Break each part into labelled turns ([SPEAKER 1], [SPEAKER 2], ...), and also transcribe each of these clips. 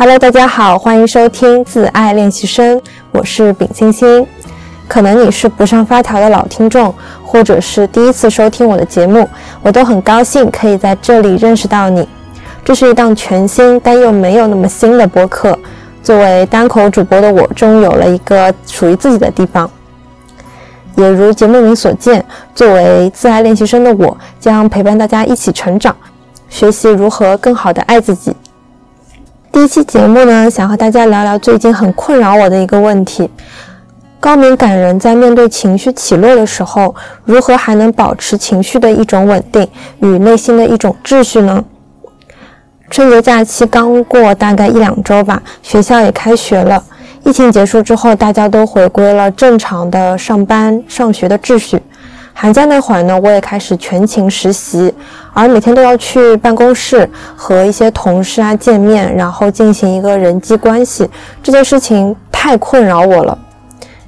[SPEAKER 1] Hello，大家好，欢迎收听自爱练习生，我是丙星星。可能你是不上发条的老听众，或者是第一次收听我的节目，我都很高兴可以在这里认识到你。这是一档全新但又没有那么新的播客。作为单口主播的我，终于有了一个属于自己的地方。也如节目名所见，作为自爱练习生的我，将陪伴大家一起成长，学习如何更好的爱自己。第一期节目呢，想和大家聊聊最近很困扰我的一个问题：高敏感人在面对情绪起落的时候，如何还能保持情绪的一种稳定与内心的一种秩序呢？春节假期刚过，大概一两周吧，学校也开学了。疫情结束之后，大家都回归了正常的上班、上学的秩序。寒假那会儿呢，我也开始全勤实习，而每天都要去办公室和一些同事啊见面，然后进行一个人际关系。这件事情太困扰我了，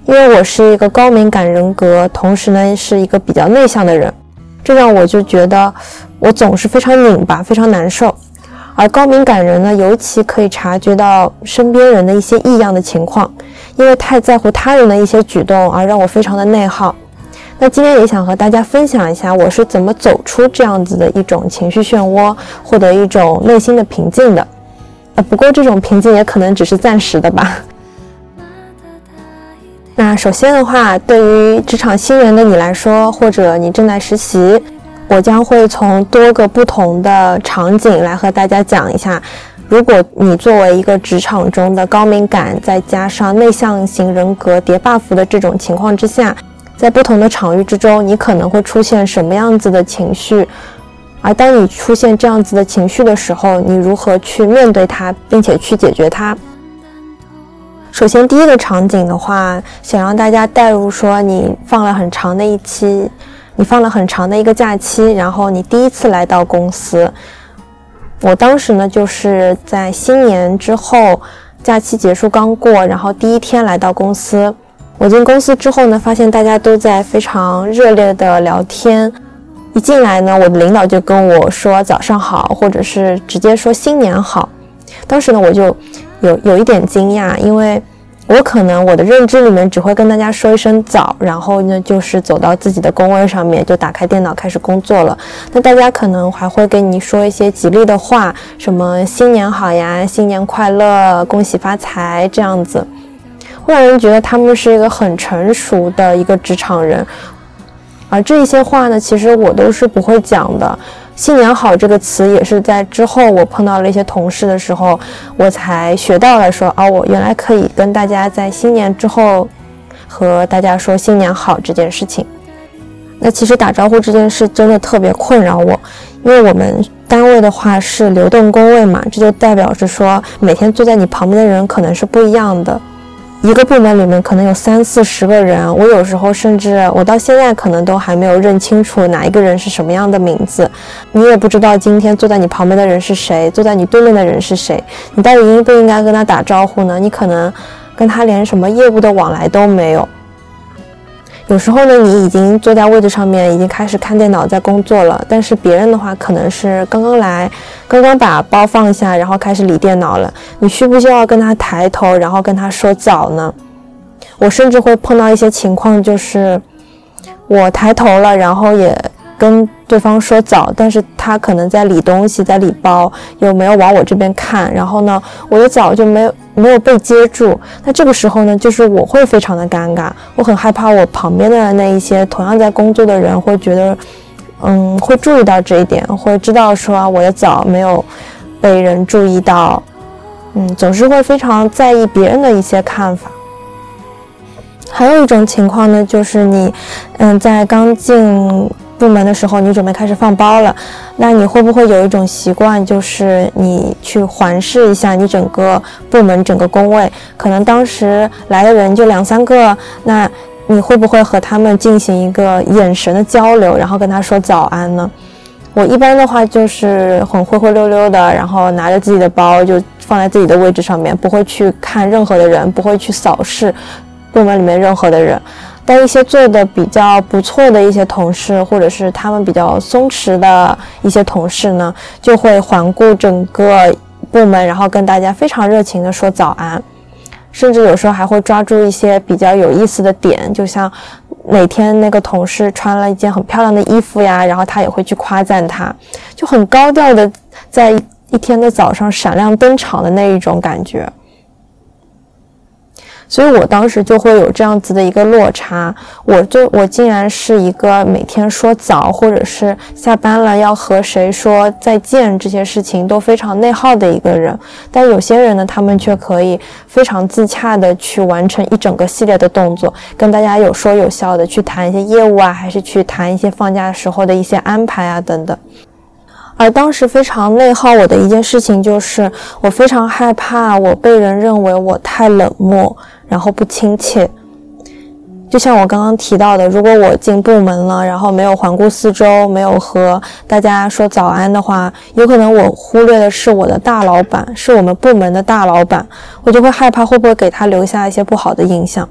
[SPEAKER 1] 因为我是一个高敏感人格，同时呢是一个比较内向的人，这让我就觉得我总是非常拧巴，非常难受。而高敏感人呢，尤其可以察觉到身边人的一些异样的情况，因为太在乎他人的一些举动，而让我非常的内耗。那今天也想和大家分享一下，我是怎么走出这样子的一种情绪漩涡，获得一种内心的平静的。啊，不过这种平静也可能只是暂时的吧。那首先的话，对于职场新人的你来说，或者你正在实习，我将会从多个不同的场景来和大家讲一下，如果你作为一个职场中的高敏感，再加上内向型人格叠 buff 的这种情况之下。在不同的场域之中，你可能会出现什么样子的情绪？而当你出现这样子的情绪的时候，你如何去面对它，并且去解决它？首先，第一个场景的话，想让大家带入说，你放了很长的一期，你放了很长的一个假期，然后你第一次来到公司。我当时呢，就是在新年之后，假期结束刚过，然后第一天来到公司。我进公司之后呢，发现大家都在非常热烈的聊天。一进来呢，我的领导就跟我说早上好，或者是直接说新年好。当时呢，我就有有一点惊讶，因为我可能我的认知里面只会跟大家说一声早，然后呢就是走到自己的工位上面，就打开电脑开始工作了。那大家可能还会跟你说一些吉利的话，什么新年好呀，新年快乐，恭喜发财这样子。会让人觉得他们是一个很成熟的一个职场人，而这些话呢，其实我都是不会讲的。新年好这个词也是在之后我碰到了一些同事的时候，我才学到了说，哦，我原来可以跟大家在新年之后和大家说新年好这件事情。那其实打招呼这件事真的特别困扰我，因为我们单位的话是流动工位嘛，这就代表着说每天坐在你旁边的人可能是不一样的。一个部门里面可能有三四十个人，我有时候甚至我到现在可能都还没有认清楚哪一个人是什么样的名字，你也不知道今天坐在你旁边的人是谁，坐在你对面的人是谁，你到底应不应该跟他打招呼呢？你可能跟他连什么业务的往来都没有。有时候呢，你已经坐在位置上面，已经开始看电脑在工作了。但是别人的话，可能是刚刚来，刚刚把包放下，然后开始理电脑了。你需不需要跟他抬头，然后跟他说早呢？我甚至会碰到一些情况，就是我抬头了，然后也。跟对方说早，但是他可能在理东西，在理包，又没有往我这边看，然后呢，我的早就没有没有被接住。那这个时候呢，就是我会非常的尴尬，我很害怕我旁边的那一些同样在工作的人会觉得，嗯，会注意到这一点，会知道说我的早没有被人注意到，嗯，总是会非常在意别人的一些看法。还有一种情况呢，就是你，嗯，在刚进。部门的时候，你准备开始放包了，那你会不会有一种习惯，就是你去环视一下你整个部门、整个工位？可能当时来的人就两三个，那你会不会和他们进行一个眼神的交流，然后跟他说早安呢？我一般的话就是很灰灰溜溜的，然后拿着自己的包就放在自己的位置上面，不会去看任何的人，不会去扫视部门里面任何的人。但一些做的比较不错的一些同事，或者是他们比较松弛的一些同事呢，就会环顾整个部门，然后跟大家非常热情的说早安，甚至有时候还会抓住一些比较有意思的点，就像哪天那个同事穿了一件很漂亮的衣服呀，然后他也会去夸赞他，就很高调的在一天的早上闪亮登场的那一种感觉。所以我当时就会有这样子的一个落差，我就我竟然是一个每天说早或者是下班了要和谁说再见这些事情都非常内耗的一个人，但有些人呢，他们却可以非常自洽的去完成一整个系列的动作，跟大家有说有笑的去谈一些业务啊，还是去谈一些放假时候的一些安排啊等等。而当时非常内耗我的一件事情就是，我非常害怕我被人认为我太冷漠，然后不亲切。就像我刚刚提到的，如果我进部门了，然后没有环顾四周，没有和大家说早安的话，有可能我忽略的是我的大老板，是我们部门的大老板，我就会害怕会不会给他留下一些不好的印象，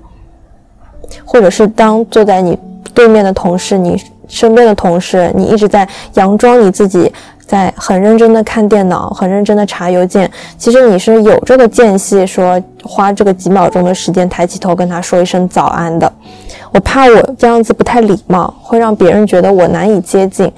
[SPEAKER 1] 或者是当坐在你对面的同事，你身边的同事，你一直在佯装你自己。在很认真的看电脑，很认真的查邮件。其实你是有这个间隙，说花这个几秒钟的时间抬起头跟他说一声早安的。我怕我这样子不太礼貌，会让别人觉得我难以接近。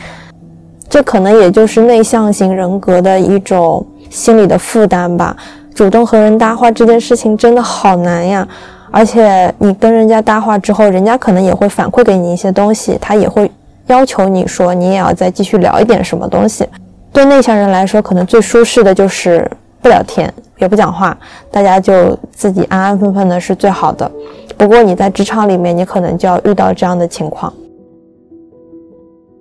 [SPEAKER 1] 这可能也就是内向型人格的一种心理的负担吧。主动和人搭话这件事情真的好难呀，而且你跟人家搭话之后，人家可能也会反馈给你一些东西，他也会。要求你说，你也要再继续聊一点什么东西。对内向人来说，可能最舒适的就是不聊天，也不讲话，大家就自己安安分分的是最好的。不过你在职场里面，你可能就要遇到这样的情况。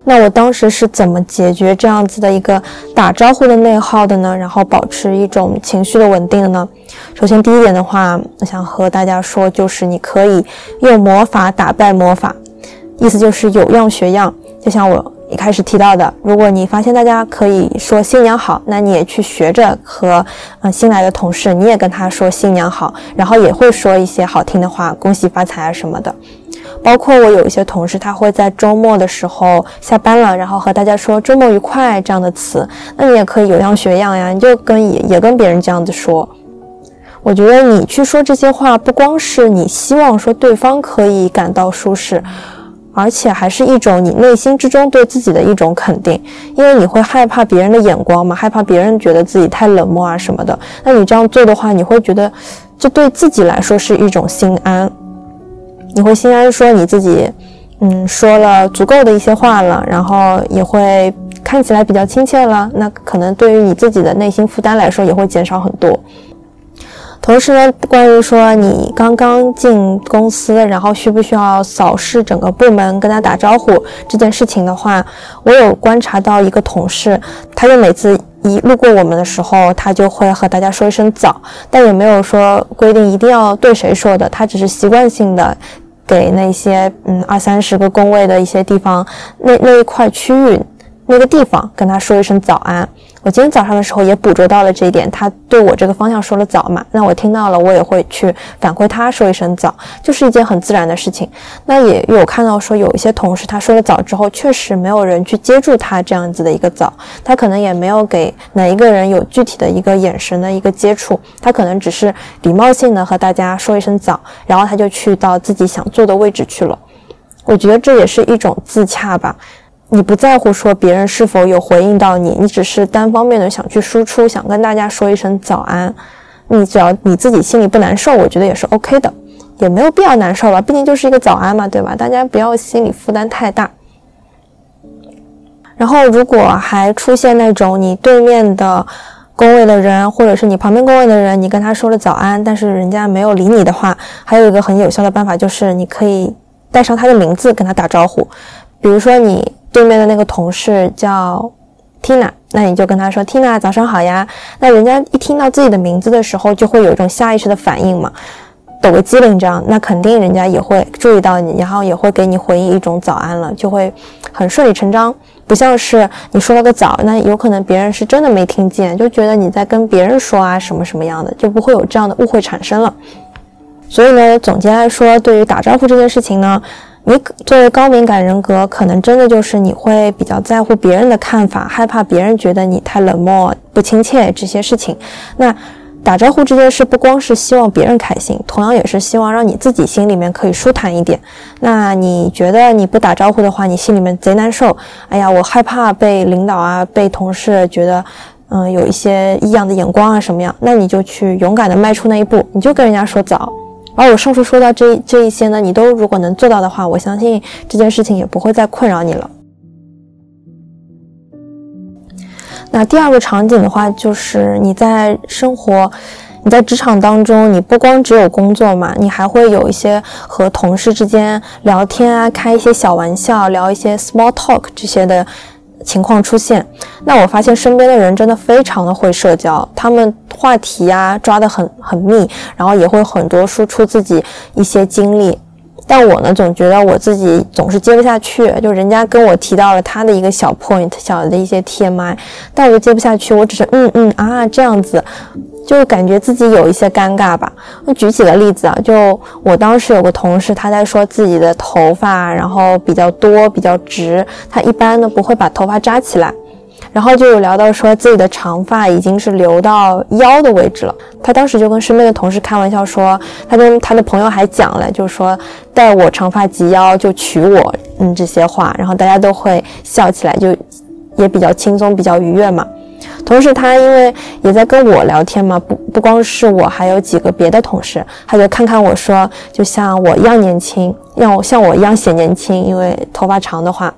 [SPEAKER 1] 那我当时是怎么解决这样子的一个打招呼的内耗的呢？然后保持一种情绪的稳定的呢？首先第一点的话，我想和大家说，就是你可以用魔法打败魔法。意思就是有样学样，就像我一开始提到的，如果你发现大家可以说新娘好，那你也去学着和嗯新来的同事，你也跟他说新娘好，然后也会说一些好听的话，恭喜发财啊什么的。包括我有一些同事，他会在周末的时候下班了，然后和大家说周末愉快这样的词，那你也可以有样学样呀，你就跟也也跟别人这样子说。我觉得你去说这些话，不光是你希望说对方可以感到舒适。而且还是一种你内心之中对自己的一种肯定，因为你会害怕别人的眼光嘛，害怕别人觉得自己太冷漠啊什么的。那你这样做的话，你会觉得这对自己来说是一种心安，你会心安说你自己，嗯，说了足够的一些话了，然后也会看起来比较亲切了。那可能对于你自己的内心负担来说，也会减少很多。同时呢，关于说你刚刚进公司，然后需不需要扫视整个部门，跟他打招呼这件事情的话，我有观察到一个同事，他就每次一路过我们的时候，他就会和大家说一声早，但也没有说规定一定要对谁说的，他只是习惯性的给那些嗯二三十个工位的一些地方，那那一块区域那个地方跟他说一声早安。我今天早上的时候也捕捉到了这一点，他对我这个方向说了早嘛，那我听到了，我也会去反馈他说一声早，就是一件很自然的事情。那也有看到说有一些同事他说了早之后，确实没有人去接住他这样子的一个早，他可能也没有给哪一个人有具体的一个眼神的一个接触，他可能只是礼貌性的和大家说一声早，然后他就去到自己想坐的位置去了。我觉得这也是一种自洽吧。你不在乎说别人是否有回应到你，你只是单方面的想去输出，想跟大家说一声早安。你只要你自己心里不难受，我觉得也是 OK 的，也没有必要难受吧，毕竟就是一个早安嘛，对吧？大家不要心理负担太大。然后，如果还出现那种你对面的工位的人，或者是你旁边工位的人，你跟他说了早安，但是人家没有理你的话，还有一个很有效的办法，就是你可以带上他的名字跟他打招呼，比如说你。对面的那个同事叫 Tina，那你就跟他说 Tina 早上好呀。那人家一听到自己的名字的时候，就会有一种下意识的反应嘛，抖个机灵这样，那肯定人家也会注意到你，然后也会给你回应一种早安了，就会很顺理成章。不像是你说了个早，那有可能别人是真的没听见，就觉得你在跟别人说啊什么什么样的，就不会有这样的误会产生了。所以呢，总结来说，对于打招呼这件事情呢。你作为高敏感人格，可能真的就是你会比较在乎别人的看法，害怕别人觉得你太冷漠、不亲切这些事情。那打招呼这件事，不光是希望别人开心，同样也是希望让你自己心里面可以舒坦一点。那你觉得你不打招呼的话，你心里面贼难受。哎呀，我害怕被领导啊、被同事觉得，嗯，有一些异样的眼光啊什么样？那你就去勇敢的迈出那一步，你就跟人家说早。而我上述说到这这一些呢，你都如果能做到的话，我相信这件事情也不会再困扰你了。那第二个场景的话，就是你在生活，你在职场当中，你不光只有工作嘛，你还会有一些和同事之间聊天啊，开一些小玩笑，聊一些 small talk 这些的情况出现。那我发现身边的人真的非常的会社交，他们话题啊抓得很很密，然后也会很多输出自己一些经历。但我呢，总觉得我自己总是接不下去，就人家跟我提到了他的一个小 point，小的一些 TMI，但我就接不下去，我只是嗯嗯啊这样子，就感觉自己有一些尴尬吧。我举几个例子啊，就我当时有个同事，他在说自己的头发然后比较多比较直，他一般呢不会把头发扎起来。然后就有聊到说自己的长发已经是留到腰的位置了。他当时就跟身边的同事开玩笑说，他跟他的朋友还讲了，就是说待我长发及腰就娶我，嗯这些话，然后大家都会笑起来，就也比较轻松，比较愉悦嘛。同时他因为也在跟我聊天嘛，不不光是我，还有几个别的同事，他就看看我说，就像我一样年轻，让我像我一样显年轻，因为头发长的话，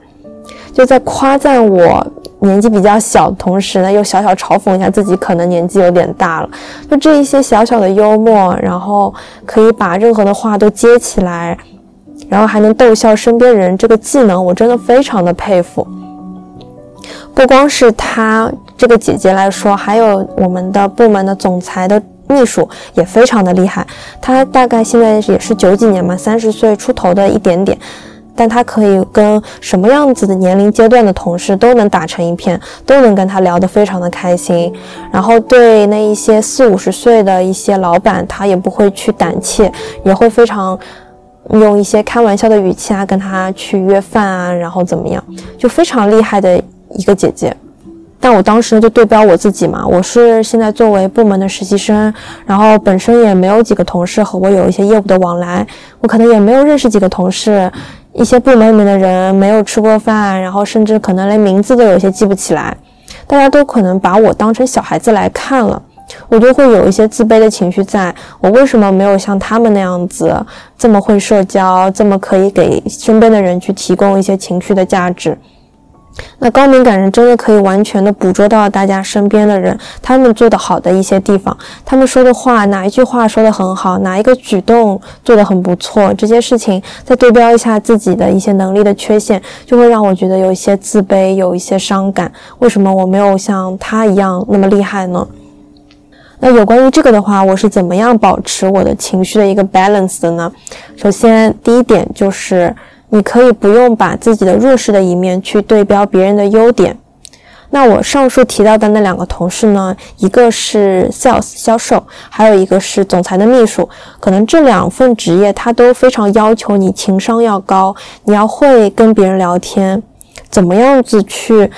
[SPEAKER 1] 就在夸赞我。年纪比较小的，同时呢又小小嘲讽一下自己可能年纪有点大了，就这一些小小的幽默，然后可以把任何的话都接起来，然后还能逗笑身边人，这个技能我真的非常的佩服。不光是她这个姐姐来说，还有我们的部门的总裁的秘书也非常的厉害，她大概现在也是九几年嘛，三十岁出头的一点点。但他可以跟什么样子的年龄阶段的同事都能打成一片，都能跟他聊得非常的开心。然后对那一些四五十岁的一些老板，他也不会去胆怯，也会非常用一些开玩笑的语气啊跟他去约饭啊，然后怎么样，就非常厉害的一个姐姐。但我当时就对标我自己嘛，我是现在作为部门的实习生，然后本身也没有几个同事和我有一些业务的往来，我可能也没有认识几个同事。一些部门里面的人没有吃过饭，然后甚至可能连名字都有些记不起来，大家都可能把我当成小孩子来看了，我就会有一些自卑的情绪，在我为什么没有像他们那样子这么会社交，这么可以给身边的人去提供一些情绪的价值。那高敏感人真的可以完全的捕捉到大家身边的人，他们做的好的一些地方，他们说的话哪一句话说的很好，哪一个举动做的很不错，这些事情再对标一下自己的一些能力的缺陷，就会让我觉得有一些自卑，有一些伤感。为什么我没有像他一样那么厉害呢？那有关于这个的话，我是怎么样保持我的情绪的一个 balance 的呢？首先，第一点就是。你可以不用把自己的弱势的一面去对标别人的优点。那我上述提到的那两个同事呢，一个是 sales 销售，还有一个是总裁的秘书。可能这两份职业，他都非常要求你情商要高，你要会跟别人聊天，怎么样子去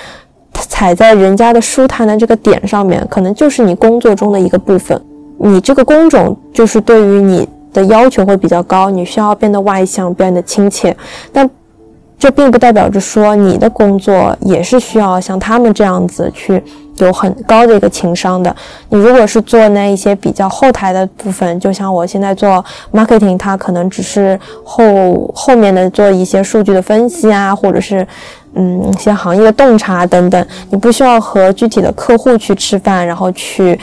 [SPEAKER 1] 踩在人家的舒坦的这个点上面，可能就是你工作中的一个部分。你这个工种就是对于你。的要求会比较高，你需要变得外向，变得亲切，但这并不代表着说你的工作也是需要像他们这样子去有很高的一个情商的。你如果是做那一些比较后台的部分，就像我现在做 marketing，它可能只是后后面的做一些数据的分析啊，或者是嗯一些行业的洞察等等，你不需要和具体的客户去吃饭，然后去。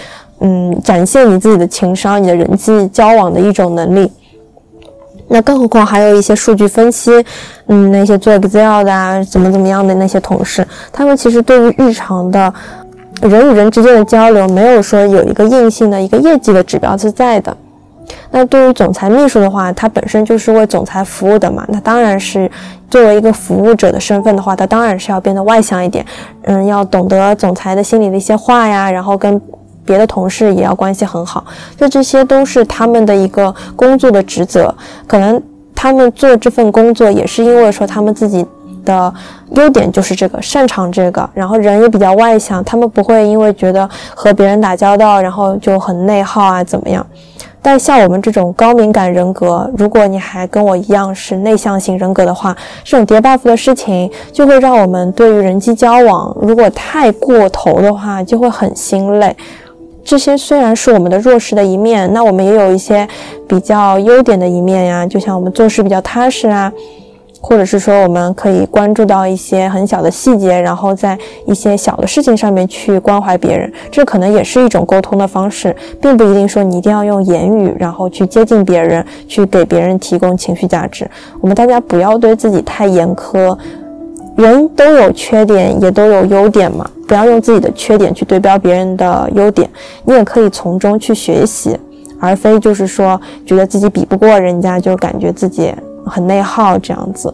[SPEAKER 1] 嗯，展现你自己的情商，你的人际交往的一种能力。那更何况还有一些数据分析，嗯，那些做 Excel 的啊，怎么怎么样的那些同事，他们其实对于日常的人与人之间的交流，没有说有一个硬性的一个业绩的指标是在的。那对于总裁秘书的话，他本身就是为总裁服务的嘛，那当然是作为一个服务者的身份的话，他当然是要变得外向一点，嗯，要懂得总裁的心里的一些话呀，然后跟。别的同事也要关系很好，就这些都是他们的一个工作的职责。可能他们做这份工作也是因为说他们自己的优点就是这个擅长这个，然后人也比较外向，他们不会因为觉得和别人打交道，然后就很内耗啊怎么样。但像我们这种高敏感人格，如果你还跟我一样是内向型人格的话，这种叠 buff 的事情就会让我们对于人际交往，如果太过头的话，就会很心累。这些虽然是我们的弱势的一面，那我们也有一些比较优点的一面呀，就像我们做事比较踏实啊。或者是说，我们可以关注到一些很小的细节，然后在一些小的事情上面去关怀别人，这可能也是一种沟通的方式，并不一定说你一定要用言语，然后去接近别人，去给别人提供情绪价值。我们大家不要对自己太严苛，人都有缺点，也都有优点嘛，不要用自己的缺点去对标别人的优点，你也可以从中去学习，而非就是说觉得自己比不过人家，就感觉自己。很内耗这样子。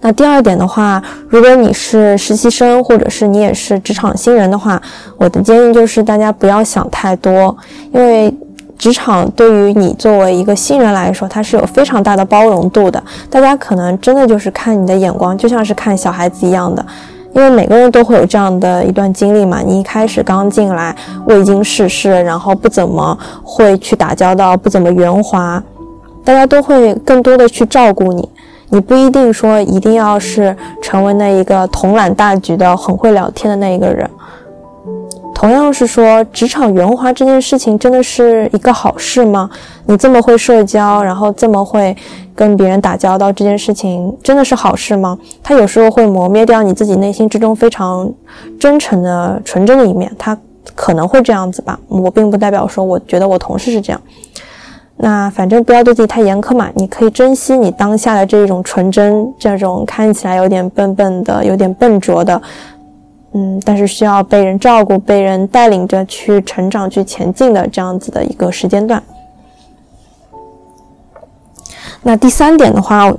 [SPEAKER 1] 那第二点的话，如果你是实习生，或者是你也是职场新人的话，我的建议就是大家不要想太多，因为职场对于你作为一个新人来说，它是有非常大的包容度的。大家可能真的就是看你的眼光，就像是看小孩子一样的，因为每个人都会有这样的一段经历嘛。你一开始刚进来，未经世事，然后不怎么会去打交道，不怎么圆滑。大家都会更多的去照顾你，你不一定说一定要是成为那一个统揽大局的、很会聊天的那一个人。同样是说，职场圆滑这件事情真的是一个好事吗？你这么会社交，然后这么会跟别人打交道，这件事情真的是好事吗？它有时候会磨灭掉你自己内心之中非常真诚的、纯真的一面，它可能会这样子吧。我并不代表说我觉得我同事是这样。那反正不要对自己太严苛嘛，你可以珍惜你当下的这种纯真，这种看起来有点笨笨的、有点笨拙的，嗯，但是需要被人照顾、被人带领着去成长、去前进的这样子的一个时间段。那第三点的话。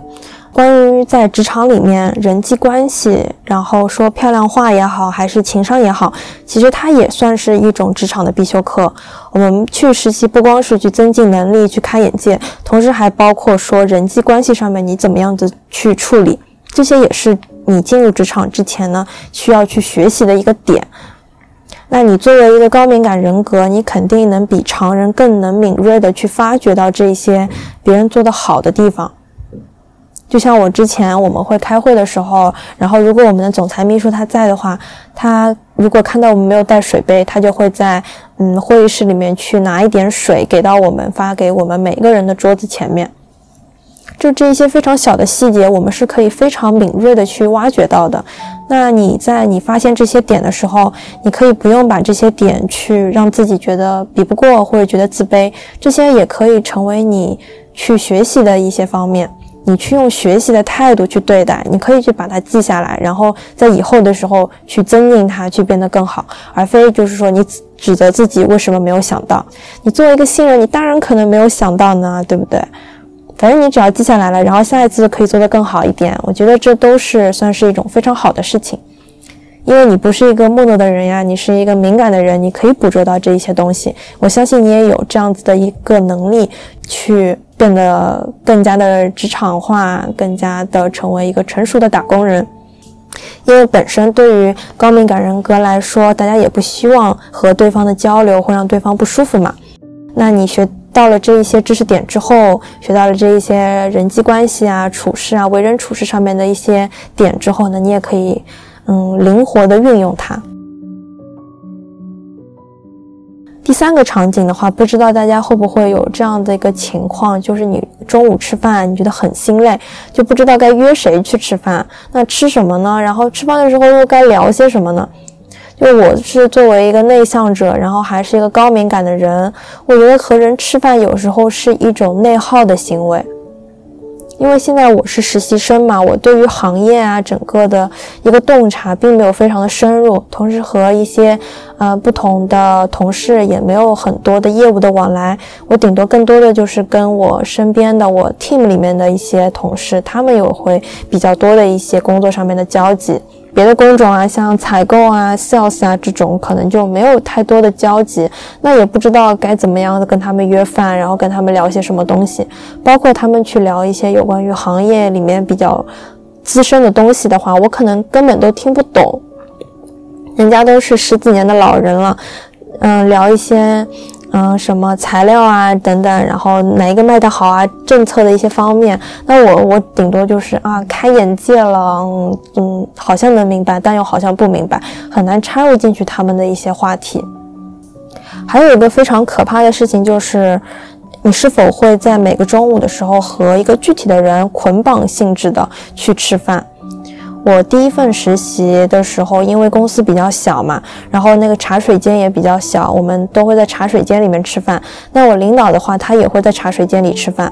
[SPEAKER 1] 关于在职场里面人际关系，然后说漂亮话也好，还是情商也好，其实它也算是一种职场的必修课。我们去实习不光是去增进能力、去开眼界，同时还包括说人际关系上面你怎么样子去处理，这些也是你进入职场之前呢需要去学习的一个点。那你作为一个高敏感人格，你肯定能比常人更能敏锐的去发掘到这些别人做的好的地方。就像我之前我们会开会的时候，然后如果我们的总裁秘书他在的话，他如果看到我们没有带水杯，他就会在嗯会议室里面去拿一点水给到我们，发给我们每个人的桌子前面。就这一些非常小的细节，我们是可以非常敏锐的去挖掘到的。那你在你发现这些点的时候，你可以不用把这些点去让自己觉得比不过或者觉得自卑，这些也可以成为你去学习的一些方面。你去用学习的态度去对待，你可以去把它记下来，然后在以后的时候去增进它，去变得更好，而非就是说你指责自己为什么没有想到。你作为一个新人，你当然可能没有想到呢，对不对？反正你只要记下来了，然后下一次可以做得更好一点。我觉得这都是算是一种非常好的事情，因为你不是一个木讷的人呀，你是一个敏感的人，你可以捕捉到这一些东西。我相信你也有这样子的一个能力去。变得更加的职场化，更加的成为一个成熟的打工人。因为本身对于高敏感人格来说，大家也不希望和对方的交流会让对方不舒服嘛。那你学到了这一些知识点之后，学到了这一些人际关系啊、处事啊、为人处事上面的一些点之后呢，你也可以嗯灵活的运用它。第三个场景的话，不知道大家会不会有这样的一个情况，就是你中午吃饭，你觉得很心累，就不知道该约谁去吃饭，那吃什么呢？然后吃饭的时候又该聊些什么呢？就我是作为一个内向者，然后还是一个高敏感的人，我觉得和人吃饭有时候是一种内耗的行为。因为现在我是实习生嘛，我对于行业啊整个的一个洞察并没有非常的深入，同时和一些呃不同的同事也没有很多的业务的往来，我顶多更多的就是跟我身边的我 team 里面的一些同事，他们有会比较多的一些工作上面的交集。别的工种啊，像采购啊、sales 啊这种，可能就没有太多的交集，那也不知道该怎么样的跟他们约饭，然后跟他们聊些什么东西，包括他们去聊一些有关于行业里面比较资深的东西的话，我可能根本都听不懂。人家都是十几年的老人了，嗯，聊一些。嗯，什么材料啊，等等，然后哪一个卖得好啊？政策的一些方面，那我我顶多就是啊，开眼界了，嗯，好像能明白，但又好像不明白，很难插入进去他们的一些话题。还有一个非常可怕的事情就是，你是否会在每个中午的时候和一个具体的人捆绑性质的去吃饭？我第一份实习的时候，因为公司比较小嘛，然后那个茶水间也比较小，我们都会在茶水间里面吃饭。那我领导的话，他也会在茶水间里吃饭。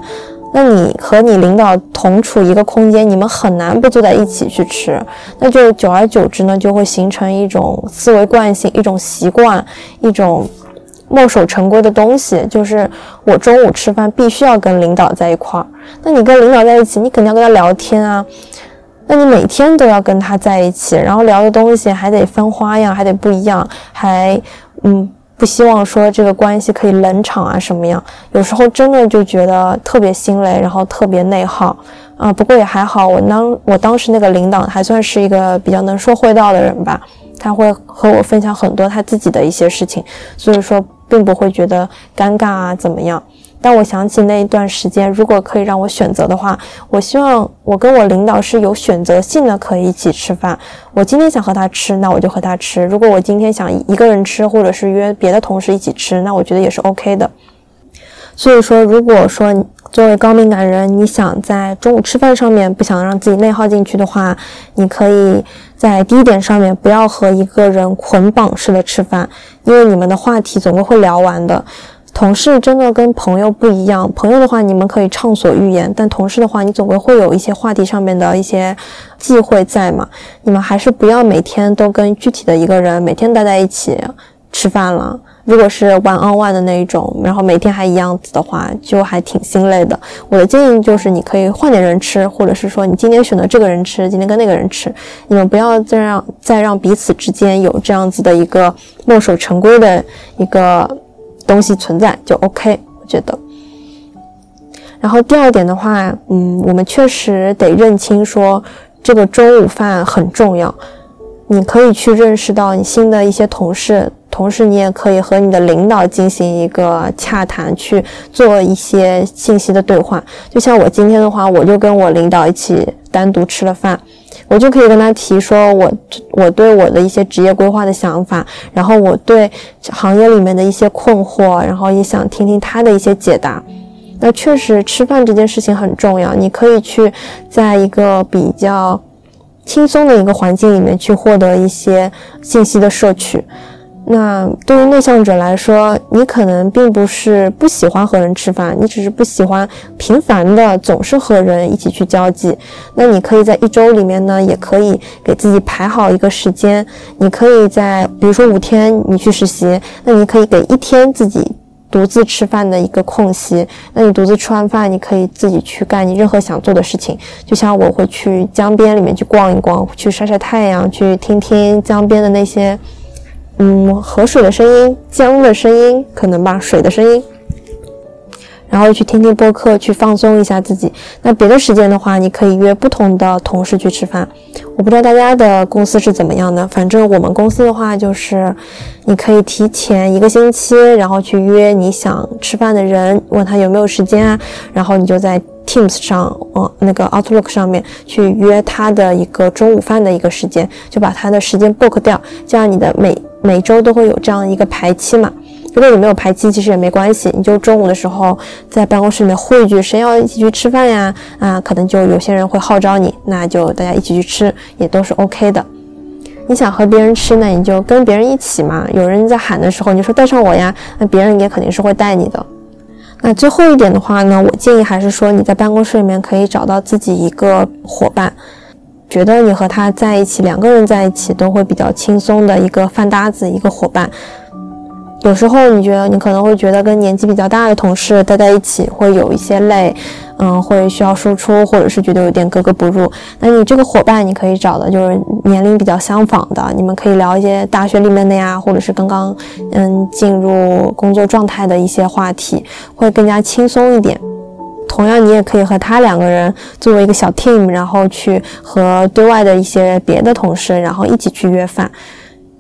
[SPEAKER 1] 那你和你领导同处一个空间，你们很难不坐在一起去吃。那就久而久之呢，就会形成一种思维惯性、一种习惯、一种墨守成规的东西，就是我中午吃饭必须要跟领导在一块儿。那你跟领导在一起，你肯定要跟他聊天啊。那你每天都要跟他在一起，然后聊的东西还得分花样，还得不一样，还嗯不希望说这个关系可以冷场啊什么样？有时候真的就觉得特别心累，然后特别内耗啊。不过也还好，我当我当时那个领导还算是一个比较能说会道的人吧，他会和我分享很多他自己的一些事情，所以说并不会觉得尴尬啊怎么样。当我想起那一段时间，如果可以让我选择的话，我希望我跟我领导是有选择性的，可以一起吃饭。我今天想和他吃，那我就和他吃；如果我今天想一个人吃，或者是约别的同事一起吃，那我觉得也是 OK 的。所以说，如果说作为高敏感人，你想在中午吃饭上面不想让自己内耗进去的话，你可以在第一点上面不要和一个人捆绑式的吃饭，因为你们的话题总归会聊完的。同事真的跟朋友不一样，朋友的话你们可以畅所欲言，但同事的话，你总归会有一些话题上面的一些忌讳在嘛。你们还是不要每天都跟具体的一个人每天待在一起吃饭了。如果是 one on one 的那一种，然后每天还一样子的话，就还挺心累的。我的建议就是，你可以换点人吃，或者是说你今天选择这个人吃，今天跟那个人吃，你们不要再让再让彼此之间有这样子的一个墨守成规的一个。东西存在就 OK，我觉得。然后第二点的话，嗯，我们确实得认清说这个中午饭很重要。你可以去认识到你新的一些同事，同时你也可以和你的领导进行一个洽谈，去做一些信息的兑换。就像我今天的话，我就跟我领导一起单独吃了饭。我就可以跟他提说，我我对我的一些职业规划的想法，然后我对行业里面的一些困惑，然后也想听听他的一些解答。那确实，吃饭这件事情很重要，你可以去在一个比较轻松的一个环境里面去获得一些信息的摄取。那对于内向者来说，你可能并不是不喜欢和人吃饭，你只是不喜欢频繁的总是和人一起去交际。那你可以在一周里面呢，也可以给自己排好一个时间。你可以在，比如说五天你去实习，那你可以给一天自己独自吃饭的一个空隙。那你独自吃完饭，你可以自己去干你任何想做的事情。就像我会去江边里面去逛一逛，去晒晒太阳，去听听江边的那些。嗯，河水的声音，江的声音，可能吧，水的声音，然后去听听播客，去放松一下自己。那别的时间的话，你可以约不同的同事去吃饭。我不知道大家的公司是怎么样的，反正我们公司的话，就是你可以提前一个星期，然后去约你想吃饭的人，问他有没有时间啊，然后你就在 Teams 上，哦，那个 Outlook 上面去约他的一个中午饭的一个时间，就把他的时间 book 掉，这样你的每每周都会有这样一个排期嘛？如果你没有排期，其实也没关系，你就中午的时候在办公室里面汇聚，谁要一起去吃饭呀？啊，可能就有些人会号召你，那就大家一起去吃，也都是 OK 的。你想和别人吃呢，你就跟别人一起嘛。有人在喊的时候，你说带上我呀，那别人也肯定是会带你的。那最后一点的话呢，我建议还是说你在办公室里面可以找到自己一个伙伴。觉得你和他在一起，两个人在一起都会比较轻松的一个饭搭子，一个伙伴。有时候你觉得你可能会觉得跟年纪比较大的同事待在一起会有一些累，嗯，会需要输出，或者是觉得有点格格不入。那你这个伙伴你可以找的就是年龄比较相仿的，你们可以聊一些大学里面的呀，或者是刚刚嗯进入工作状态的一些话题，会更加轻松一点。同样，你也可以和他两个人作为一个小 team，然后去和对外的一些别的同事，然后一起去约饭，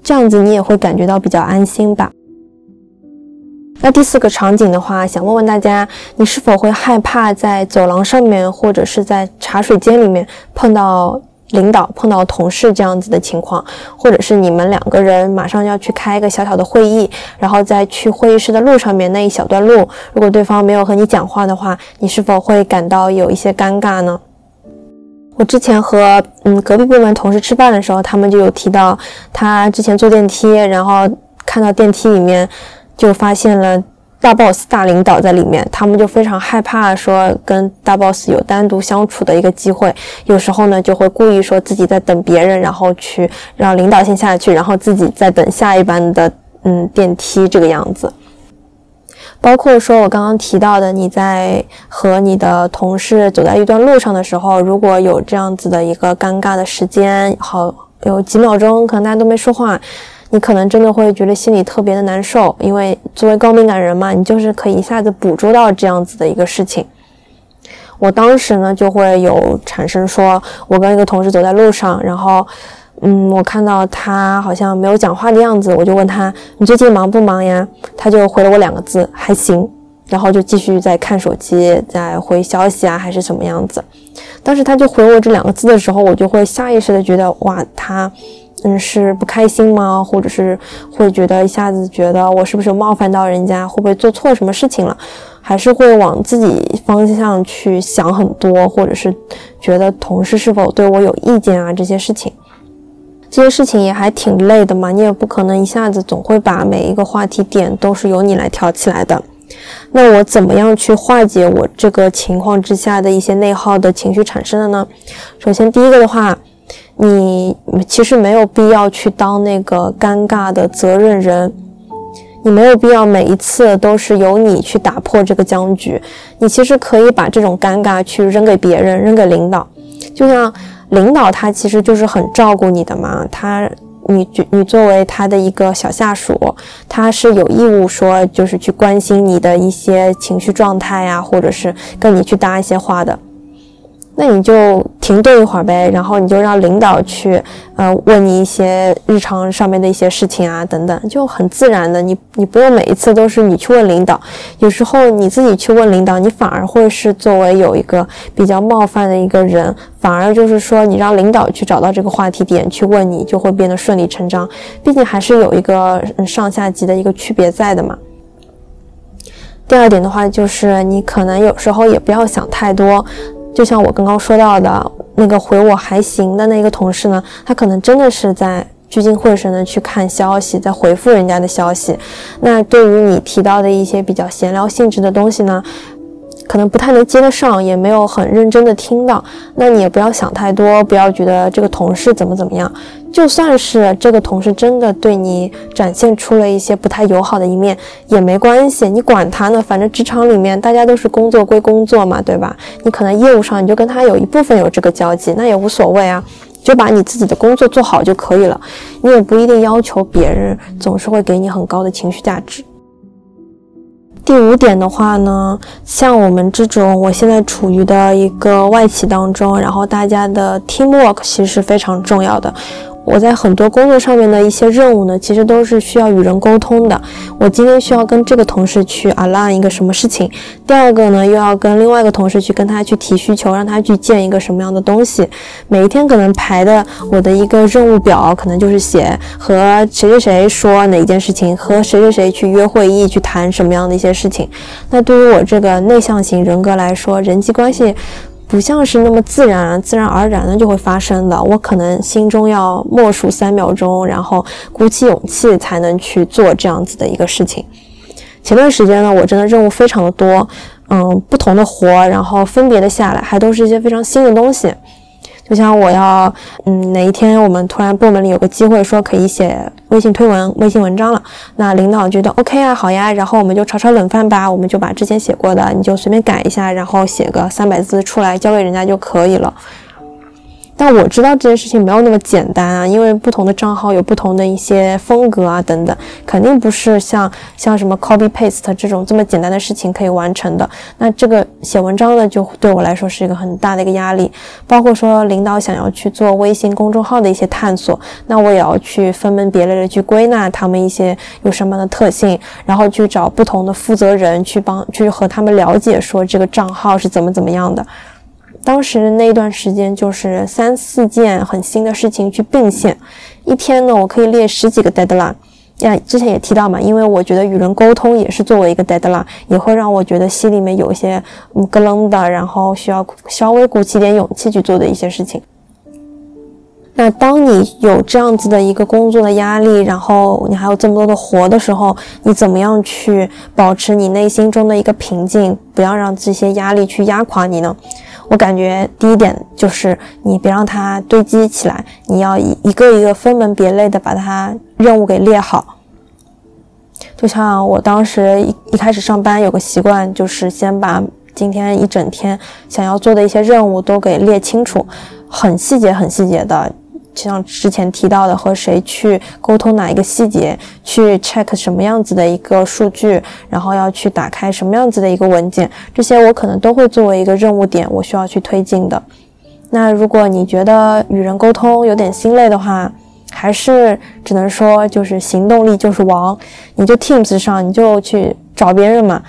[SPEAKER 1] 这样子你也会感觉到比较安心吧。那第四个场景的话，想问问大家，你是否会害怕在走廊上面或者是在茶水间里面碰到领导、碰到同事这样子的情况，或者是你们两个人马上要去开一个小小的会议，然后在去会议室的路上面那一小段路，如果对方没有和你讲话的话，你是否会感到有一些尴尬呢？我之前和嗯隔壁部门同事吃饭的时候，他们就有提到，他之前坐电梯，然后看到电梯里面。就发现了大 boss 大领导在里面，他们就非常害怕说跟大 boss 有单独相处的一个机会。有时候呢，就会故意说自己在等别人，然后去让领导先下去，然后自己再等下一班的嗯电梯这个样子。包括说我刚刚提到的，你在和你的同事走在一段路上的时候，如果有这样子的一个尴尬的时间，好有几秒钟，可能大家都没说话。你可能真的会觉得心里特别的难受，因为作为高敏感人嘛，你就是可以一下子捕捉到这样子的一个事情。我当时呢就会有产生说，我跟一个同事走在路上，然后，嗯，我看到他好像没有讲话的样子，我就问他，你最近忙不忙呀？他就回了我两个字，还行，然后就继续在看手机，在回消息啊，还是什么样子。当时他就回我这两个字的时候，我就会下意识的觉得，哇，他。嗯，是不开心吗？或者是会觉得一下子觉得我是不是冒犯到人家？会不会做错什么事情了？还是会往自己方向去想很多，或者是觉得同事是否对我有意见啊？这些事情，这些事情也还挺累的嘛。你也不可能一下子总会把每一个话题点都是由你来挑起来的。那我怎么样去化解我这个情况之下的一些内耗的情绪产生的呢？首先，第一个的话。你其实没有必要去当那个尴尬的责任人，你没有必要每一次都是由你去打破这个僵局。你其实可以把这种尴尬去扔给别人，扔给领导。就像领导他其实就是很照顾你的嘛，他你你作为他的一个小下属，他是有义务说就是去关心你的一些情绪状态呀，或者是跟你去搭一些话的。那你就停顿一会儿呗，然后你就让领导去，呃，问你一些日常上面的一些事情啊，等等，就很自然的。你你不用每一次都是你去问领导，有时候你自己去问领导，你反而会是作为有一个比较冒犯的一个人，反而就是说你让领导去找到这个话题点去问你，就会变得顺理成章。毕竟还是有一个上下级的一个区别在的嘛。第二点的话，就是你可能有时候也不要想太多。就像我刚刚说到的那个回我还行的那个同事呢，他可能真的是在聚精会神的去看消息，在回复人家的消息。那对于你提到的一些比较闲聊性质的东西呢？可能不太能接得上，也没有很认真的听到，那你也不要想太多，不要觉得这个同事怎么怎么样。就算是这个同事真的对你展现出了一些不太友好的一面，也没关系，你管他呢，反正职场里面大家都是工作归工作嘛，对吧？你可能业务上你就跟他有一部分有这个交集，那也无所谓啊，就把你自己的工作做好就可以了。你也不一定要求别人总是会给你很高的情绪价值。第五点的话呢，像我们这种，我现在处于的一个外企当中，然后大家的 teamwork 其实是非常重要的。我在很多工作上面的一些任务呢，其实都是需要与人沟通的。我今天需要跟这个同事去 align 一个什么事情，第二个呢，又要跟另外一个同事去跟他去提需求，让他去建一个什么样的东西。每一天可能排的我的一个任务表，可能就是写和谁谁谁说哪一件事情，和谁谁谁去约会议，去谈什么样的一些事情。那对于我这个内向型人格来说，人际关系。不像是那么自然、自然而然的就会发生的，我可能心中要默数三秒钟，然后鼓起勇气才能去做这样子的一个事情。前段时间呢，我真的任务非常的多，嗯，不同的活，然后分别的下来，还都是一些非常新的东西。就像我要，嗯，哪一天我们突然部门里有个机会说可以写微信推文、微信文章了，那领导觉得 OK 啊，好呀，然后我们就炒炒冷饭吧，我们就把之前写过的你就随便改一下，然后写个三百字出来交给人家就可以了。但我知道这件事情没有那么简单啊，因为不同的账号有不同的一些风格啊，等等，肯定不是像像什么 copy paste 这种这么简单的事情可以完成的。那这个写文章呢，就对我来说是一个很大的一个压力。包括说领导想要去做微信公众号的一些探索，那我也要去分门别类的去归纳他们一些有什么样的特性，然后去找不同的负责人去帮去和他们了解说这个账号是怎么怎么样的。当时那段时间就是三四件很新的事情去并线，一天呢我可以列十几个 deadline。呀，之前也提到嘛，因为我觉得与人沟通也是作为一个 deadline，也会让我觉得心里面有一些嗯咯楞的，然后需要稍微鼓起点勇气去做的一些事情。那当你有这样子的一个工作的压力，然后你还有这么多的活的时候，你怎么样去保持你内心中的一个平静，不要让这些压力去压垮你呢？我感觉第一点就是你别让它堆积起来，你要一一个一个分门别类的把它任务给列好。就像我当时一一开始上班有个习惯，就是先把今天一整天想要做的一些任务都给列清楚，很细节很细节的。像之前提到的，和谁去沟通哪一个细节，去 check 什么样子的一个数据，然后要去打开什么样子的一个文件，这些我可能都会作为一个任务点，我需要去推进的。那如果你觉得与人沟通有点心累的话，还是只能说就是行动力就是王，你就 Teams 上你就去找别人嘛，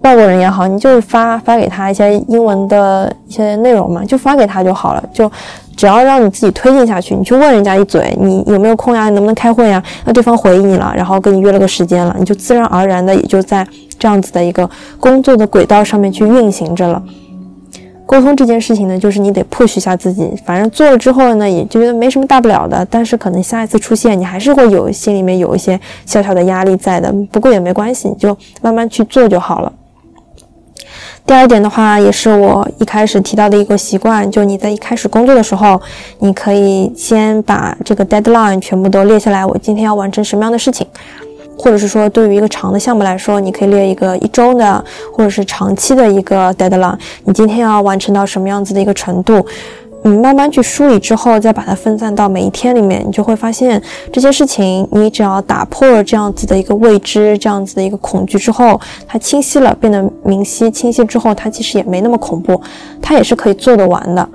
[SPEAKER 1] 外国人也好，你就发发给他一些英文的一些内容嘛，就发给他就好了，就。只要让你自己推进下去，你去问人家一嘴，你有没有空呀？你能不能开会呀？那对方回应你了，然后跟你约了个时间了，你就自然而然的也就在这样子的一个工作的轨道上面去运行着了。沟通这件事情呢，就是你得 push 一下自己，反正做了之后呢，也就觉得没什么大不了的。但是可能下一次出现，你还是会有心里面有一些小小的压力在的。不过也没关系，你就慢慢去做就好了。第二点的话，也是我一开始提到的一个习惯，就你在一开始工作的时候，你可以先把这个 deadline 全部都列下来，我今天要完成什么样的事情，或者是说对于一个长的项目来说，你可以列一个一周的，或者是长期的一个 deadline，你今天要完成到什么样子的一个程度。你，慢慢去梳理之后，再把它分散到每一天里面，你就会发现这些事情，你只要打破了这样子的一个未知，这样子的一个恐惧之后，它清晰了，变得明晰，清晰之后，它其实也没那么恐怖，它也是可以做得完的。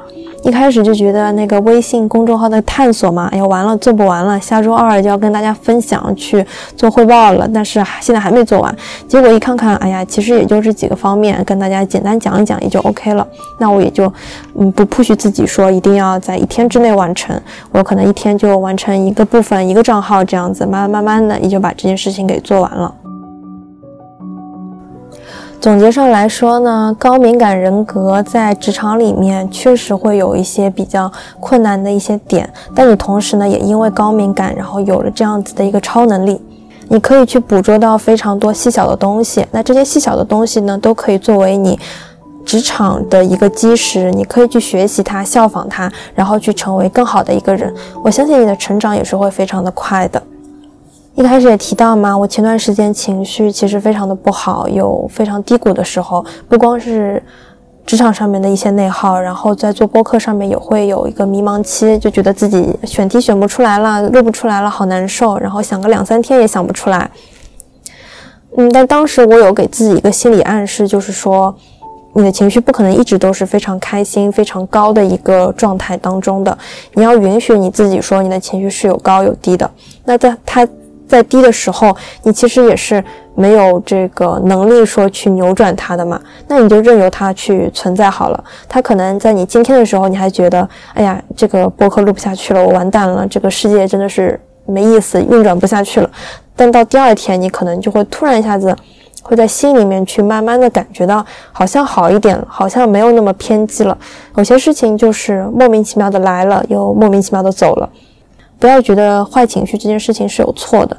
[SPEAKER 1] 一开始就觉得那个微信公众号的探索嘛，哎呀完了做不完了，下周二就要跟大家分享去做汇报了，但是现在还没做完。结果一看看，哎呀，其实也就这几个方面，跟大家简单讲一讲也就 OK 了。那我也就嗯不 push 自己说一定要在一天之内完成，我可能一天就完成一个部分一个账号这样子，慢慢慢慢的也就把这件事情给做完了。总结上来说呢，高敏感人格在职场里面确实会有一些比较困难的一些点，但你同时呢，也因为高敏感，然后有了这样子的一个超能力，你可以去捕捉到非常多细小的东西。那这些细小的东西呢，都可以作为你职场的一个基石，你可以去学习它，效仿它，然后去成为更好的一个人。我相信你的成长也是会非常的快的。一开始也提到嘛，我前段时间情绪其实非常的不好，有非常低谷的时候，不光是职场上面的一些内耗，然后在做播客上面也会有一个迷茫期，就觉得自己选题选不出来了，录不出来了，好难受，然后想个两三天也想不出来。嗯，但当时我有给自己一个心理暗示，就是说，你的情绪不可能一直都是非常开心、非常高的一个状态当中的，你要允许你自己说你的情绪是有高有低的。那在它。在低的时候，你其实也是没有这个能力说去扭转它的嘛，那你就任由它去存在好了。它可能在你今天的时候，你还觉得，哎呀，这个博客录不下去了，我完蛋了，这个世界真的是没意思，运转不下去了。但到第二天，你可能就会突然一下子会在心里面去慢慢的感觉到，好像好一点了，好像没有那么偏激了。有些事情就是莫名其妙的来了，又莫名其妙的走了。不要觉得坏情绪这件事情是有错的，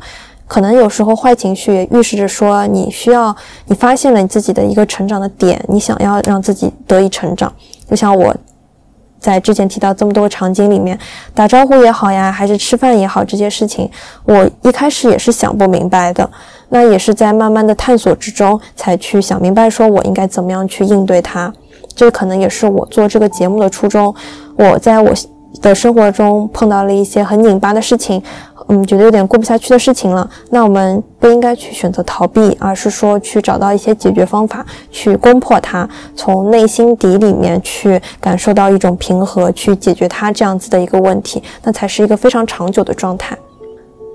[SPEAKER 1] 可能有时候坏情绪也预示着说你需要，你发现了你自己的一个成长的点，你想要让自己得以成长。就像我在之前提到这么多场景里面，打招呼也好呀，还是吃饭也好，这些事情我一开始也是想不明白的。那也是在慢慢的探索之中，才去想明白，说我应该怎么样去应对它。这可能也是我做这个节目的初衷。我在我的生活中碰到了一些很拧巴的事情。嗯，觉得有点过不下去的事情了，那我们不应该去选择逃避，而是说去找到一些解决方法，去攻破它，从内心底里面去感受到一种平和，去解决它这样子的一个问题，那才是一个非常长久的状态。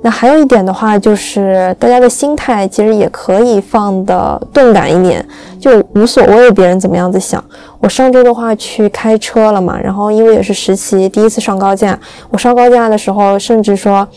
[SPEAKER 1] 那还有一点的话，就是大家的心态其实也可以放的钝感一点，就无所谓别人怎么样子想。我上周的话去开车了嘛，然后因为也是实习，第一次上高架，我上高架的时候，甚至说。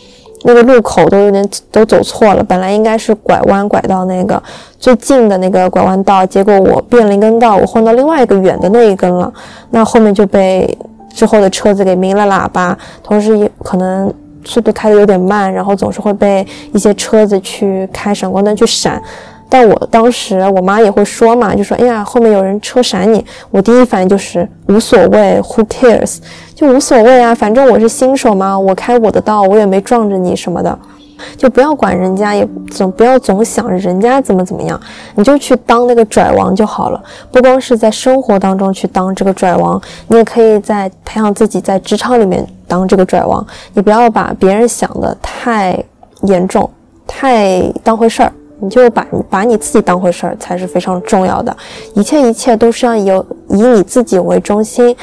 [SPEAKER 1] 那个路口都有点都走错了，本来应该是拐弯拐到那个最近的那个拐弯道，结果我变了一根道，我换到另外一个远的那一根了。那后面就被之后的车子给鸣了喇叭，同时也可能速度开的有点慢，然后总是会被一些车子去开闪光灯去闪。但我当时我妈也会说嘛，就说哎呀后面有人车闪你，我第一反应就是无所谓，Who cares？就无所谓啊，反正我是新手嘛，我开我的道，我也没撞着你什么的，就不要管人家，也总不要总想着人家怎么怎么样，你就去当那个拽王就好了。不光是在生活当中去当这个拽王，你也可以在培养自己在职场里面当这个拽王。你不要把别人想的太严重，太当回事儿。你就把把你自己当回事儿才是非常重要的，一切一切都是要有以你自己为中心。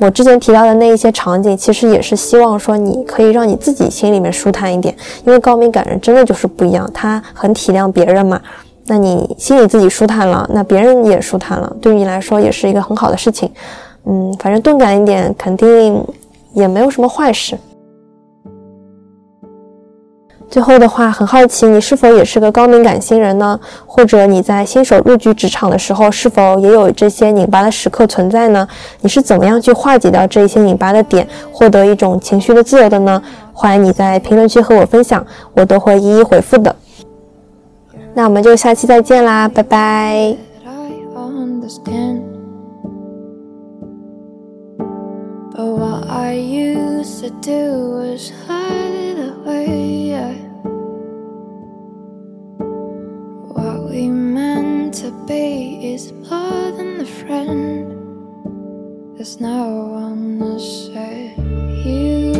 [SPEAKER 1] 我之前提到的那一些场景，其实也是希望说你可以让你自己心里面舒坦一点，因为高敏感人真的就是不一样，他很体谅别人嘛。那你心里自己舒坦了，那别人也舒坦了，对于你来说也是一个很好的事情。嗯，反正钝感一点，肯定也没有什么坏事。最后的话，很好奇你是否也是个高敏感新人呢？或者你在新手入局职场的时候，是否也有这些拧巴的时刻存在呢？你是怎么样去化解掉这一些拧巴的点，获得一种情绪的自由的呢？欢迎你在评论区和我分享，我都会一一回复的。那我们就下期再见啦，拜拜。Is more than a friend. There's no one to say you.